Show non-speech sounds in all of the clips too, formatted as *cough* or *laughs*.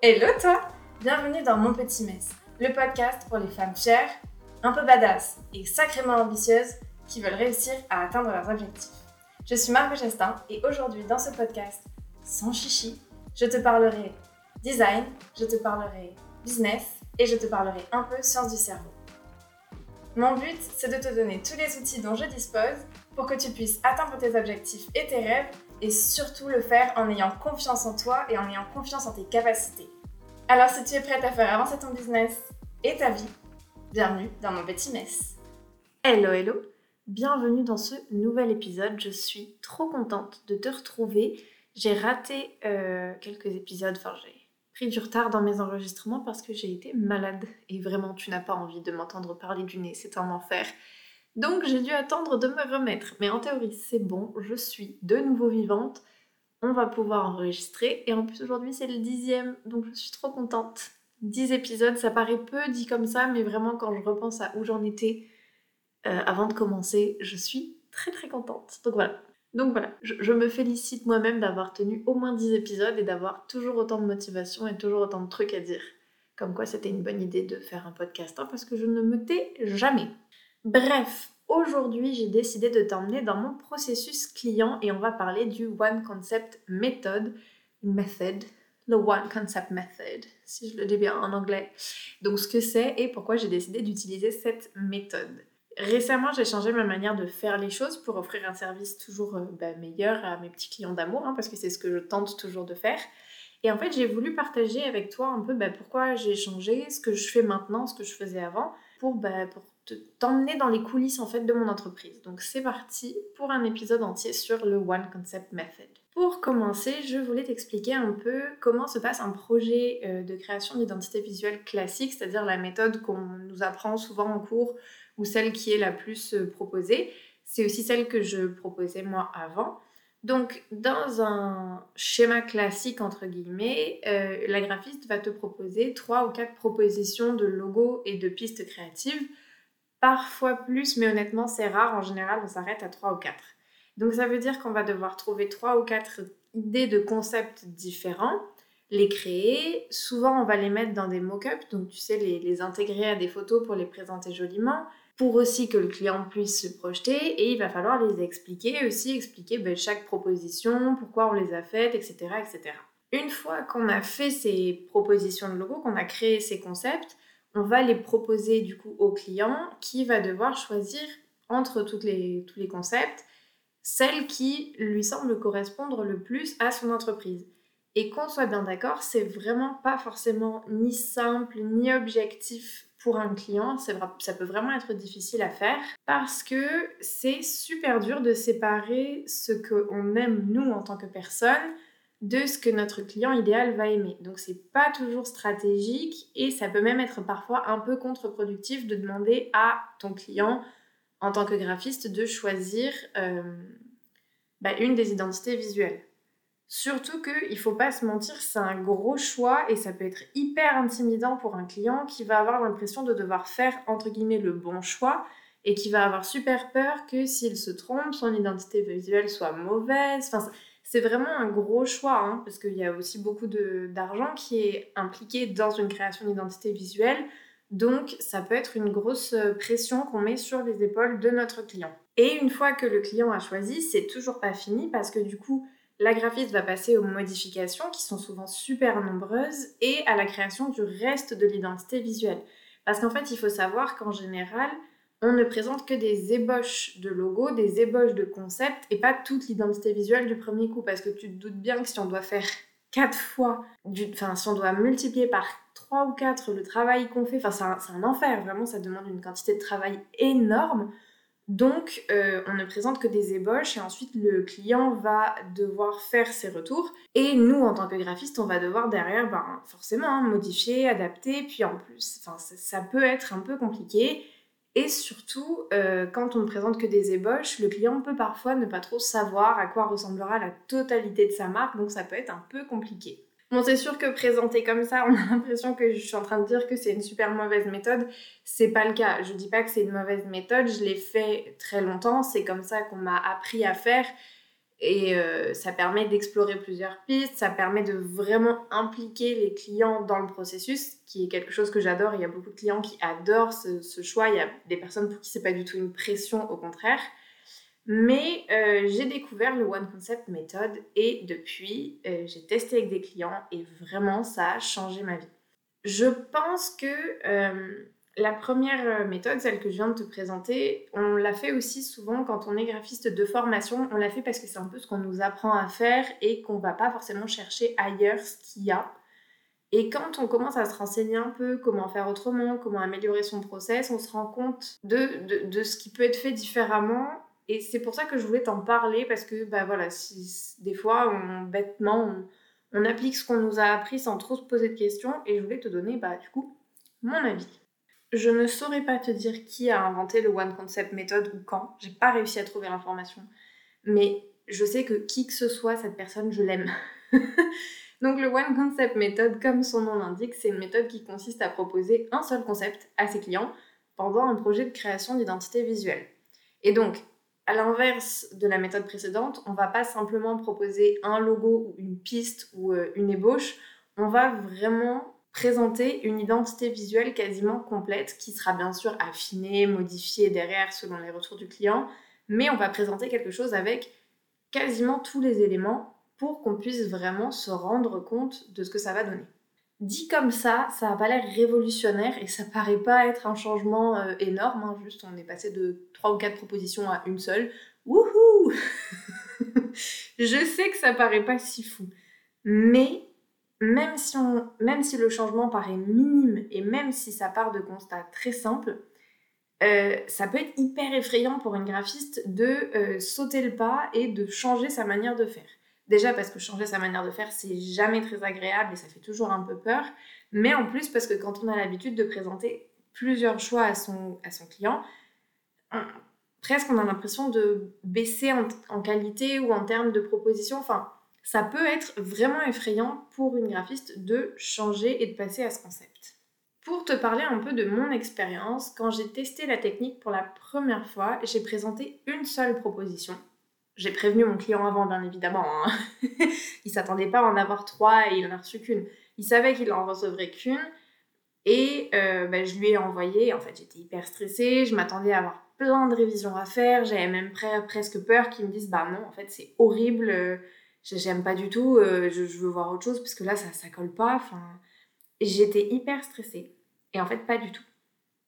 Hello toi Bienvenue dans Mon Petit Mess, le podcast pour les femmes chères, un peu badass et sacrément ambitieuses qui veulent réussir à atteindre leurs objectifs. Je suis Margot Gestin et aujourd'hui dans ce podcast, sans chichi, je te parlerai design, je te parlerai business et je te parlerai un peu sciences du cerveau. Mon but, c'est de te donner tous les outils dont je dispose pour que tu puisses atteindre tes objectifs et tes rêves et surtout le faire en ayant confiance en toi et en ayant confiance en tes capacités. Alors si tu es prête à faire avancer ton business et ta vie, bienvenue dans mon petit mess. Hello hello, bienvenue dans ce nouvel épisode. Je suis trop contente de te retrouver. J'ai raté euh, quelques épisodes, enfin j'ai pris du retard dans mes enregistrements parce que j'ai été malade et vraiment tu n'as pas envie de m'entendre parler du nez, c'est un enfer. Donc j'ai dû attendre de me remettre. Mais en théorie, c'est bon, je suis de nouveau vivante. On va pouvoir enregistrer. Et en plus, aujourd'hui, c'est le dixième, donc je suis trop contente. Dix épisodes, ça paraît peu dit comme ça, mais vraiment, quand je repense à où j'en étais euh, avant de commencer, je suis très très contente. Donc voilà. Donc voilà, je, me félicite moi-même d'avoir tenu au moins 10 épisodes et d'avoir toujours autant de motivation et toujours autant de trucs à dire. Comme quoi c'était une bonne idée de faire un podcast, hein, parce que je ne me tais jamais. Bref, aujourd'hui j'ai décidé de t'emmener dans mon processus client et on va parler du One Concept Method, method, le One Concept Method, si je le dis bien en anglais. Donc ce que c'est et pourquoi j'ai décidé d'utiliser cette méthode. Récemment, j'ai changé ma manière de faire les choses pour offrir un service toujours euh, bah, meilleur à mes petits clients d'amour, hein, parce que c'est ce que je tente toujours de faire. Et en fait, j'ai voulu partager avec toi un peu bah, pourquoi j'ai changé, ce que je fais maintenant, ce que je faisais avant, pour, bah, pour t'emmener dans les coulisses en fait de mon entreprise. Donc c'est parti pour un épisode entier sur le One Concept Method. Pour commencer, je voulais t'expliquer un peu comment se passe un projet euh, de création d'identité visuelle classique, c'est-à-dire la méthode qu'on nous apprend souvent en cours ou celle qui est la plus euh, proposée. C'est aussi celle que je proposais moi avant. Donc, dans un schéma classique, entre guillemets, euh, la graphiste va te proposer trois ou quatre propositions de logos et de pistes créatives parfois plus, mais honnêtement, c'est rare. En général, on s'arrête à 3 ou 4. Donc, ça veut dire qu'on va devoir trouver 3 ou 4 idées de concepts différents, les créer. Souvent, on va les mettre dans des mock-ups, donc tu sais, les, intégrer à des photos pour les présenter joliment, pour aussi que le client puisse se projeter. Et il va falloir les expliquer, aussi expliquer ben, chaque proposition, pourquoi on les a faites, etc. etc. Une fois qu'on a fait ces propositions de logo, qu'on a créé ces concepts, on va les proposer du coup au client qui va devoir choisir entre les, tous les concepts celle qui lui semble correspondre le plus à son entreprise. Et qu'on soit bien d'accord, c'est vraiment pas forcément ni simple ni objectif pour un client. Ça peut vraiment être difficile à faire parce que c'est super dur de séparer ce qu'on aime nous en tant que personne de ce que notre client idéal va aimer. Donc c'est pas toujours stratégique et ça peut même être parfois un peu contre-productif de demander à ton client en tant que graphiste de choisir euh, bah, une des identités visuelles. Surtout qu'il ne faut pas se mentir, c'est un gros choix et ça peut être hyper intimidant pour un client qui va avoir l'impression de devoir faire entre guillemets le bon choix et qui va avoir super peur que s'il se trompe, son identité visuelle soit mauvaise. C'est vraiment un gros choix, hein, parce qu'il y a aussi beaucoup d'argent qui est impliqué dans une création d'identité visuelle. Donc, ça peut être une grosse euh, pression qu'on met sur les épaules de notre client. Et une fois que le client a choisi, c'est toujours pas fini parce que du coup, la graphiste va passer aux modifications qui sont souvent super nombreuses et à la création du reste de l'identité visuelle. Parce qu'en fait, il faut savoir qu'en général, on ne présente que des ébauches de logos, des ébauches de concepts et pas toute l'identité visuelle du premier coup. Parce que tu te doutes bien que si on doit faire quatre fois, enfin si on doit multiplier par trois ou quatre le travail qu'on fait, enfin c'est un, enfer, vraiment ça demande une quantité de travail énorme. Donc euh, on ne présente que des ébauches et ensuite le client va devoir faire ses retours. Et nous en tant que graphiste, on va devoir derrière ben, forcément hein, modifier, adapter, puis en plus, ça, ça peut être un peu compliqué. Et surtout, euh, quand on ne présente que des ébauches, le client peut parfois ne pas trop savoir à quoi ressemblera la totalité de sa marque, donc ça peut être un peu compliqué. Bon, c'est sûr que présenté comme ça, on a *laughs* l'impression que je suis en train de dire que c'est une super mauvaise méthode. C'est pas le cas. Je dis pas que c'est une mauvaise méthode, je l'ai fait très longtemps, c'est comme ça qu'on m'a appris à faire. Et euh, ça permet d'explorer plusieurs pistes, ça permet de vraiment impliquer les clients dans le processus, qui est quelque chose que j'adore. Il y a beaucoup de clients qui adorent ce, choix. Il y a des personnes pour qui c'est pas du tout une pression, au contraire. Mais euh, j'ai découvert le One Concept méthode et depuis, euh, j'ai testé avec des clients et vraiment, ça a changé ma vie. Je pense que la première euh, méthode, celle que je viens de te présenter, on l'a fait aussi souvent quand on est graphiste de formation. On l'a fait parce que c'est un peu ce qu'on nous apprend à faire et qu'on va pas forcément chercher ailleurs ce qu'il y a. Et quand on commence à se renseigner un peu comment faire autrement, comment améliorer son process, on se rend compte de, de, ce qui peut être fait différemment. Et c'est pour ça que je voulais t'en parler parce que bah voilà, des fois, on, bêtement, on, on applique ce qu'on nous a appris sans trop se poser de questions. Et je voulais te donner bah, du coup mon avis. Je ne saurais pas te dire qui a inventé le One Concept Method ou quand. J'ai pas réussi à trouver l'information. Mais je sais que qui que ce soit, cette personne, je l'aime. *laughs* Donc le One Concept Method, comme son nom l'indique, c'est une méthode qui consiste à proposer un seul concept à ses clients pendant un projet de création d'identité visuelle. Et donc, à l'inverse de la méthode précédente, on va pas simplement proposer un logo ou une piste ou euh, une ébauche, on va vraiment présenter une identité visuelle quasiment complète qui sera bien sûr affinée, modifiée derrière selon les retours du client, mais on va présenter quelque chose avec quasiment tous les éléments pour qu'on puisse vraiment se rendre compte de ce que ça va donner. Dit comme ça, ça n'a pas l'air révolutionnaire et ça paraît pas être un changement euh, énorme, hein. juste on est passé de 3 ou 4 propositions à une seule. Wouhou *laughs* Je sais que ça paraît pas si fou, mais même si, le changement paraît minime et même si ça part de constats très simples, euh, ça peut être hyper effrayant pour une graphiste de euh, sauter le pas et de changer sa manière de faire. Déjà parce que changer sa manière de faire, c'est jamais très agréable et ça fait toujours un peu peur. Mais en plus parce que quand on a l'habitude de présenter plusieurs choix à son, à son client, presque on a l'impression de baisser en, en, qualité ou en termes de proposition. Enfin, ça peut être vraiment effrayant pour une graphiste de changer et de passer à ce concept. Pour te parler un peu de mon expérience, quand j'ai testé la technique pour la première fois, j'ai présenté une seule proposition. J'ai prévenu mon client avant, bien évidemment. Hein. *laughs* il s'attendait pas à en avoir trois et il en a reçu qu'une. Il savait qu'il en recevrait qu'une. Et euh, bah, je lui ai envoyé, en fait j'étais hyper stressée, je m'attendais à avoir plein de révisions à faire, j'avais même presque peur qu'ils me disent bah non, en fait c'est horrible, euh, j'aime pas du tout, euh, je, veux voir autre chose parce que là ça, ça colle pas. Enfin, j'étais hyper stressée. Et en fait, pas du tout.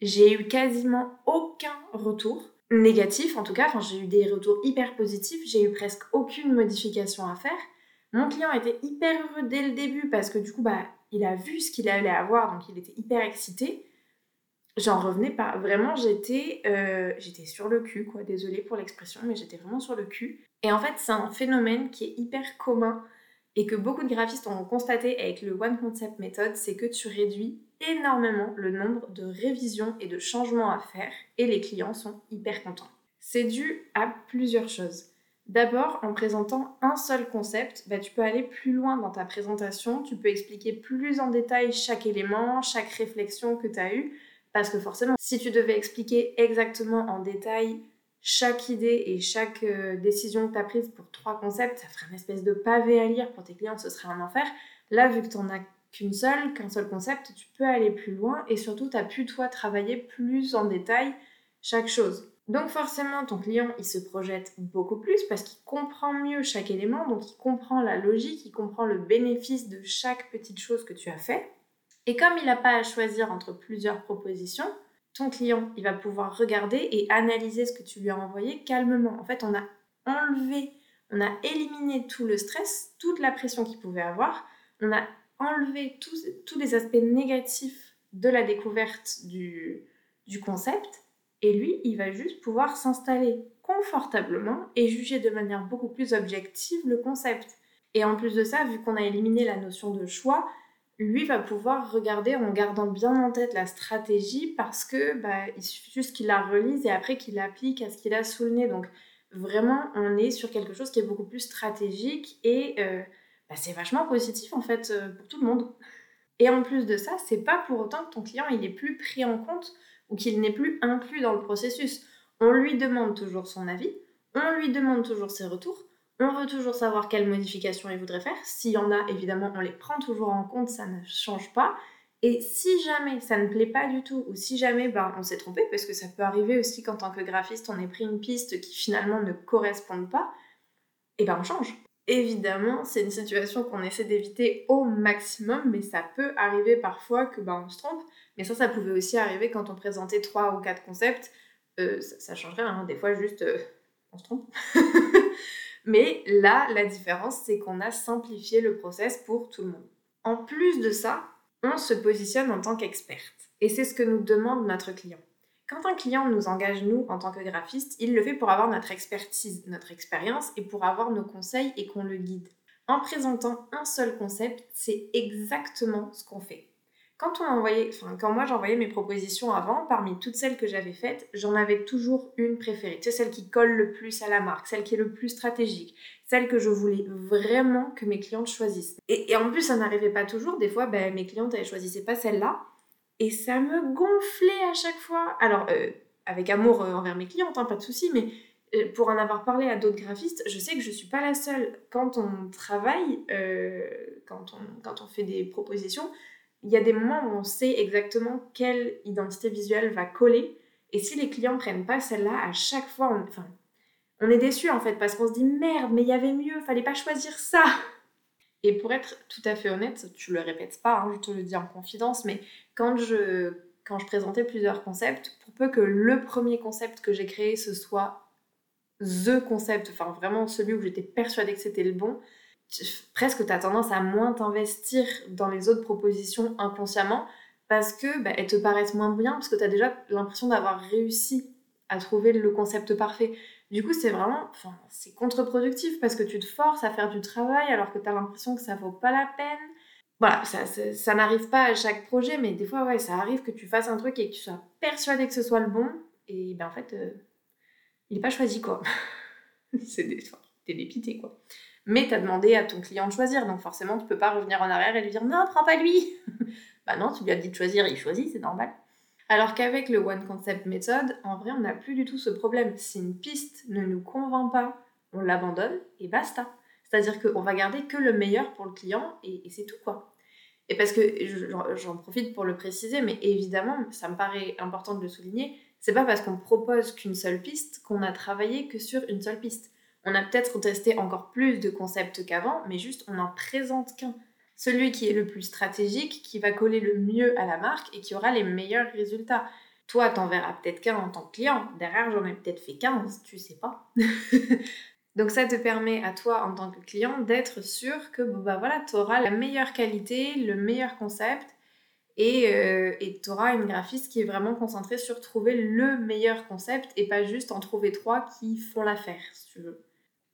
J'ai eu quasiment aucun retour négatif en tout cas. Enfin, j'ai eu des retours hyper positifs. J'ai eu presque aucune modification à faire. Mon client était hyper heureux dès le début parce que du coup, bah, il a vu ce qu'il allait avoir, donc il était hyper excité. J'en revenais pas. Vraiment, j'étais, euh, j'étais sur le cul, quoi. Désolée pour l'expression, mais j'étais vraiment sur le cul. Et en fait, c'est un phénomène qui est hyper commun et que beaucoup de graphistes ont constaté avec le One Concept Method, c'est que tu réduis énormément le nombre de révisions et de changements à faire et les clients sont hyper contents. C'est dû à plusieurs choses. D'abord, en présentant un seul concept, bah, tu peux aller plus loin dans ta présentation, tu peux expliquer plus en détail chaque élément, chaque réflexion que tu as eue, parce que forcément, si tu devais expliquer exactement en détail chaque idée et chaque euh, décision que tu as prise pour trois concepts, ça ferait une espèce de pavé à lire pour tes clients, ce serait un enfer. Là, vu que tu n'en as qu'une seule, qu'un seul concept, tu peux aller plus loin et surtout, tu as pu, toi, travailler plus en détail chaque chose. Donc forcément, ton client, il se projette beaucoup plus parce qu'il comprend mieux chaque élément, donc il comprend la logique, il comprend le bénéfice de chaque petite chose que tu as fait. Et comme il n'a pas à choisir entre plusieurs propositions, ton client, il va pouvoir regarder et analyser ce que tu lui as envoyé calmement. En fait, on a enlevé, on a éliminé tout le stress, toute la pression qu'il pouvait avoir. On a enlevé tous, tous les aspects négatifs de la découverte du, du concept. Et lui, il va juste pouvoir s'installer confortablement et juger de manière beaucoup plus objective le concept. Et en plus de ça, vu qu'on a éliminé la notion de choix, lui va pouvoir regarder en gardant bien en tête la stratégie parce que bah, suffit juste qu'il la relise et après qu'il l'applique à ce qu'il a sous le nez. Donc vraiment, on est sur quelque chose qui est beaucoup plus stratégique et euh, bah, c'est vachement positif en fait euh, pour tout le monde. Et en plus de ça, c'est pas pour autant que ton client il est plus pris en compte ou qu'il n'est plus inclus dans le processus. On lui demande toujours son avis, on lui demande toujours ses retours, On veut toujours savoir quelles modifications ils voudraient faire. S'il y en a, évidemment, on les prend toujours en compte, ça ne change pas. Et si jamais ça ne plaît pas du tout, ou si jamais ben, on s'est trompé, parce que ça peut arriver aussi qu'en tant que graphiste, on ait pris une piste qui finalement ne correspond pas, et ben on change. Évidemment, c'est une situation qu'on essaie d'éviter au maximum, mais ça peut arriver parfois que ben, on se trompe. Mais ça, ça pouvait aussi arriver quand on présentait trois ou quatre concepts. Euh, ça, changerait, hein. des fois juste euh, on se trompe. *laughs* mais là, la différence, c'est qu'on a simplifié le process pour tout le monde. En plus de ça, on se positionne en tant qu'experte. Et c'est ce que nous demande notre client. Quand un client nous engage, nous, en tant que graphiste, il le fait pour avoir notre expertise, notre expérience et pour avoir nos conseils et qu'on le guide. En présentant un seul concept, c'est exactement ce qu'on fait. Quand, on envoyait, enfin, quand moi j'envoyais mes propositions avant, parmi toutes celles que j'avais faites, j'en avais toujours une préférée. C'est celle qui colle le plus à la marque, celle qui est le plus stratégique, celle que je voulais vraiment que mes clientes choisissent. Et, en plus, ça n'arrivait pas toujours. Des fois, ben, mes clientes, elles choisissaient pas celle-là. Et ça me gonflait à chaque fois. Alors, euh, avec amour euh, envers mes clientes, hein, pas de souci, mais euh, pour en avoir parlé à d'autres graphistes, je sais que je suis pas la seule. Quand on travaille, quand, on, quand on fait des propositions, il y a des moments où on sait exactement quelle identité visuelle va coller. Et si les clients prennent pas celle-là, à chaque fois, on, enfin, on est déçu en fait parce qu'on se dit merde, mais il y avait mieux, fallait pas choisir ça. Et pour être tout à fait honnête, tu le répètes pas, hein, je te le dis en confidence, mais quand je, quand je présentais plusieurs concepts, pour peu que le premier concept que j'ai créé ce soit THE concept, enfin vraiment celui où j'étais persuadée que c'était le bon, presque tu as tendance à moins t'investir dans les autres propositions inconsciemment parce que bah, elles te paraissent moins bien, parce que tu as déjà l'impression d'avoir réussi à trouver le concept parfait. Du coup, c'est vraiment, enfin, c'est contre-productif parce que tu te forces à faire du travail alors que tu as l'impression que ça vaut pas la peine. Voilà, ça, ça, n'arrive pas à chaque projet, mais des fois, ouais, ça arrive que tu fasses un truc et que tu sois persuadé que ce soit le bon, et ben en fait, euh, il n'est pas choisi, quoi. *laughs* c'est des... t'es dépité, quoi. Mais t'as demandé à ton client de choisir, donc forcément, tu peux pas revenir en arrière et lui dire non, prends pas lui. *laughs* bah non, tu lui as dit de choisir, il choisit, c'est normal. Alors qu'avec le One Concept Method, en vrai, on n'a plus du tout ce problème. Si une piste ne nous convainc pas, on l'abandonne et basta. C'est-à-dire qu'on va garder que le meilleur pour le client et, c'est tout quoi. Et parce que j'en profite pour le préciser, mais évidemment, ça me paraît important de le souligner, c'est pas parce qu'on propose qu'une seule piste qu'on a travaillé que sur une seule piste. On a peut-être testé encore plus de concepts qu'avant, mais juste on n'en présente qu'un celui qui est le plus stratégique, qui va coller le mieux à la marque et qui aura les meilleurs résultats. Toi, t'en verras peut-être qu'un en tant que client. Derrière, j'en ai peut-être fait 15, tu sais pas. *laughs* Donc ça te permet à toi en tant que client d'être sûr que bah voilà, tu auras la meilleure qualité, le meilleur concept et euh, tu auras une graphiste qui est vraiment concentrée sur trouver le meilleur concept et pas juste en trouver trois qui font l'affaire, si tu veux.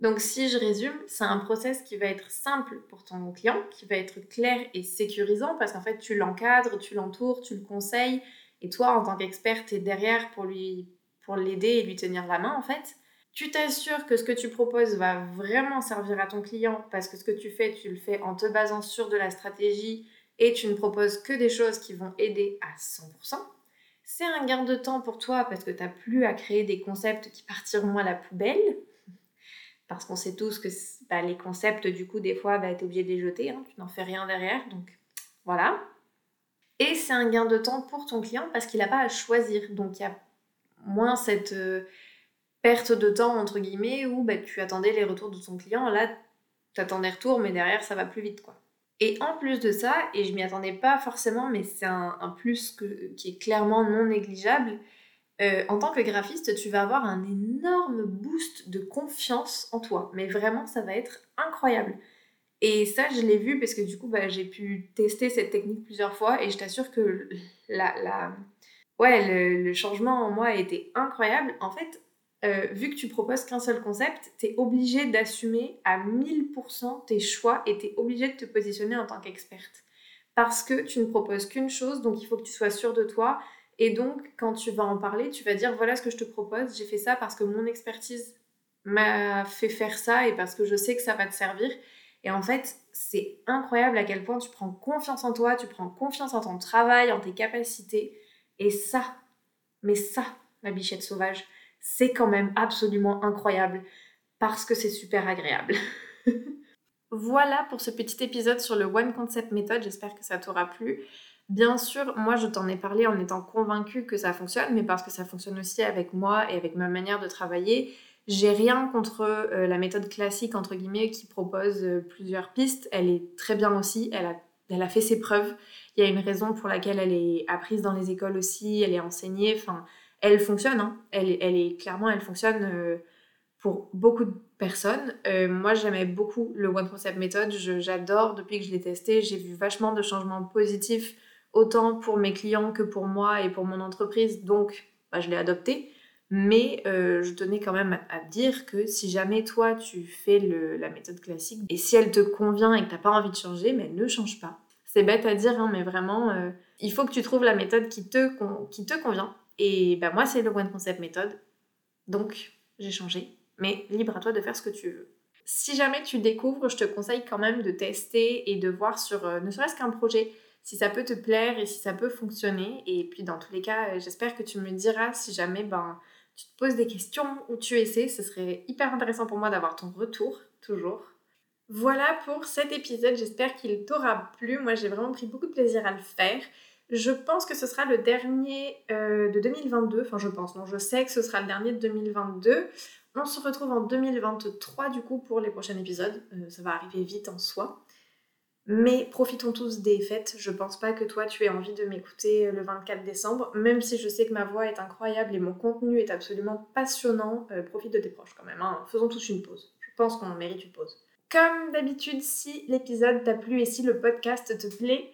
Donc si je résume, c'est un process qui va être simple pour ton client, qui va être clair et sécurisant parce qu'en fait tu l'encadres, tu l'entoures, tu le conseilles et toi en tant qu'expert tu es derrière pour lui pour l'aider et lui tenir la main en fait. Tu t'assures que ce que tu proposes va vraiment servir à ton client parce que ce que tu fais, tu le fais en te basant sur de la stratégie et tu ne proposes que des choses qui vont aider à 100%. C'est un gain de temps pour toi parce que tu n'as plus à créer des concepts qui partiront à la poubelle parce qu'on sait tous que bah, les concepts, du coup, des fois, bah, tu es obligé de les jeter, hein, tu n'en fais rien derrière, donc voilà. Et c'est un gain de temps pour ton client parce qu'il n'a pas à choisir, donc il y a moins cette euh, perte de temps, entre guillemets, où bah, tu attendais les retours de ton client, là, tu attends des retours, mais derrière, ça va plus vite, quoi. Et en plus de ça, et je m'y attendais pas forcément, mais c'est un, plus qui est clairement non négligeable, euh, en tant que graphiste, tu vas avoir un énorme boost de confiance en toi. Mais vraiment, ça va être incroyable. Et ça, je l'ai vu parce que du coup, bah, j'ai pu tester cette technique plusieurs fois et je t'assure que la, Ouais, le, changement en moi a été incroyable. En fait, euh, vu que tu proposes qu'un seul concept, tu es obligé d'assumer à 1000% tes choix et tu es obligé de te positionner en tant qu'experte. Parce que tu ne proposes qu'une chose, donc il faut que tu sois sûr de toi et donc, quand tu vas en parler, tu vas dire voilà ce que je te propose, j'ai fait ça parce que mon expertise m'a fait faire ça et parce que je sais que ça va te servir. Et en fait, c'est incroyable à quel point tu prends confiance en toi, tu prends confiance en ton travail, en tes capacités. Et ça, mais ça, ma bichette sauvage, c'est quand même absolument incroyable. parce que c'est super agréable. *laughs* voilà pour ce petit épisode sur le One Concept Method. J'espère que ça t'aura plu. Bien sûr, moi je t'en ai parlé en étant convaincue que ça fonctionne, mais parce que ça fonctionne aussi avec moi et avec ma manière de travailler. J'ai rien contre euh, la méthode classique, entre guillemets, qui propose euh, plusieurs pistes. Elle est très bien aussi, elle a, elle a fait ses preuves. Il y a une raison pour laquelle elle est apprise dans les écoles aussi, elle est enseignée. Enfin, elle fonctionne, hein. elle, elle est clairement, elle fonctionne euh, pour beaucoup de personnes. moi, j'aimais beaucoup le One Concept Method. J'adore depuis que je l'ai testé. J'ai vu vachement de changements positifs autant pour mes clients que pour moi et pour mon entreprise. Donc, bah, je l'ai adopté. Mais euh, je tenais quand même à, dire que si jamais toi tu fais la méthode classique et si elle te convient et que tu n'as pas envie de changer, mais ne change pas. C'est bête à dire, hein, mais vraiment, euh, il faut que tu trouves la méthode qui te, qui te convient. Et bah, moi, c'est le One Concept méthode. Donc, j'ai changé. Mais libre à toi de faire ce que tu veux. Si jamais tu découvres, je te conseille quand même de tester et de voir sur euh, ne serait-ce qu'un projet si ça peut te plaire et si ça peut fonctionner. Et puis dans tous les cas, euh, j'espère que tu me diras si jamais ben, tu te poses des questions ou tu essaies. Ce serait hyper intéressant pour moi d'avoir ton retour, toujours. Voilà pour cet épisode, j'espère qu'il t'aura plu. Moi j'ai vraiment pris beaucoup de plaisir à le faire. Je pense que ce sera le dernier euh, de 2022, enfin je pense, non je sais que ce sera le dernier de 2022. On se retrouve en 2023 du coup pour les prochains épisodes, euh, ça va arriver vite en soi. Mais profitons tous des fêtes. Je pense pas que toi tu aies envie de m'écouter le 24 décembre, même si je sais que ma voix est incroyable et mon contenu est absolument passionnant. Euh, profite de tes proches quand même. Hein. Faisons tous une pause. Je pense qu'on mérite une pause. Comme d'habitude, si l'épisode t'a plu et si le podcast te plaît,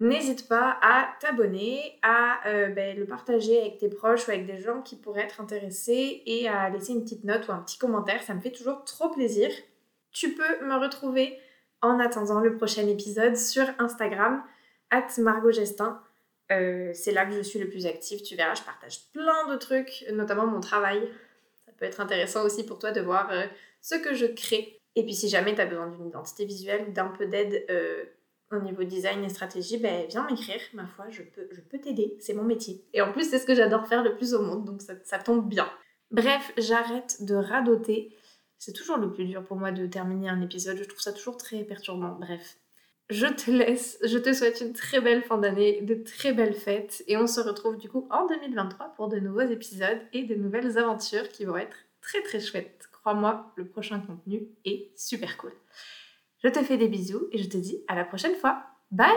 n'hésite pas à t'abonner, à euh, ben, le partager avec tes proches ou avec des gens qui pourraient être intéressés et à laisser une petite note ou un petit commentaire. Ça me fait toujours trop plaisir. Tu peux me retrouver en attendant le prochain épisode sur Instagram, at Margot Gestin. Euh, c'est là que je suis le plus active. Tu verras, je partage plein de trucs, notamment mon travail. Ça peut être intéressant aussi pour toi de voir euh, ce que je crée. Et puis si jamais tu as besoin d'une identité visuelle, d'un peu d'aide au niveau design et stratégie, ben, viens m'écrire. Ma foi, je peux, je peux t'aider. C'est mon métier. Et en plus, c'est ce que j'adore faire le plus au monde, donc ça, ça tombe bien. Bref, j'arrête de radoter. C'est toujours le plus dur pour moi de terminer un épisode, je trouve ça toujours très perturbant. Bref, je te laisse, je te souhaite une très belle fin d'année, de très belles fêtes, et on se retrouve du coup en 2023 pour de nouveaux épisodes et de nouvelles aventures qui vont être très très chouettes. Crois-moi, le prochain contenu est super cool. Je te fais des bisous et je te dis à la prochaine fois. Bye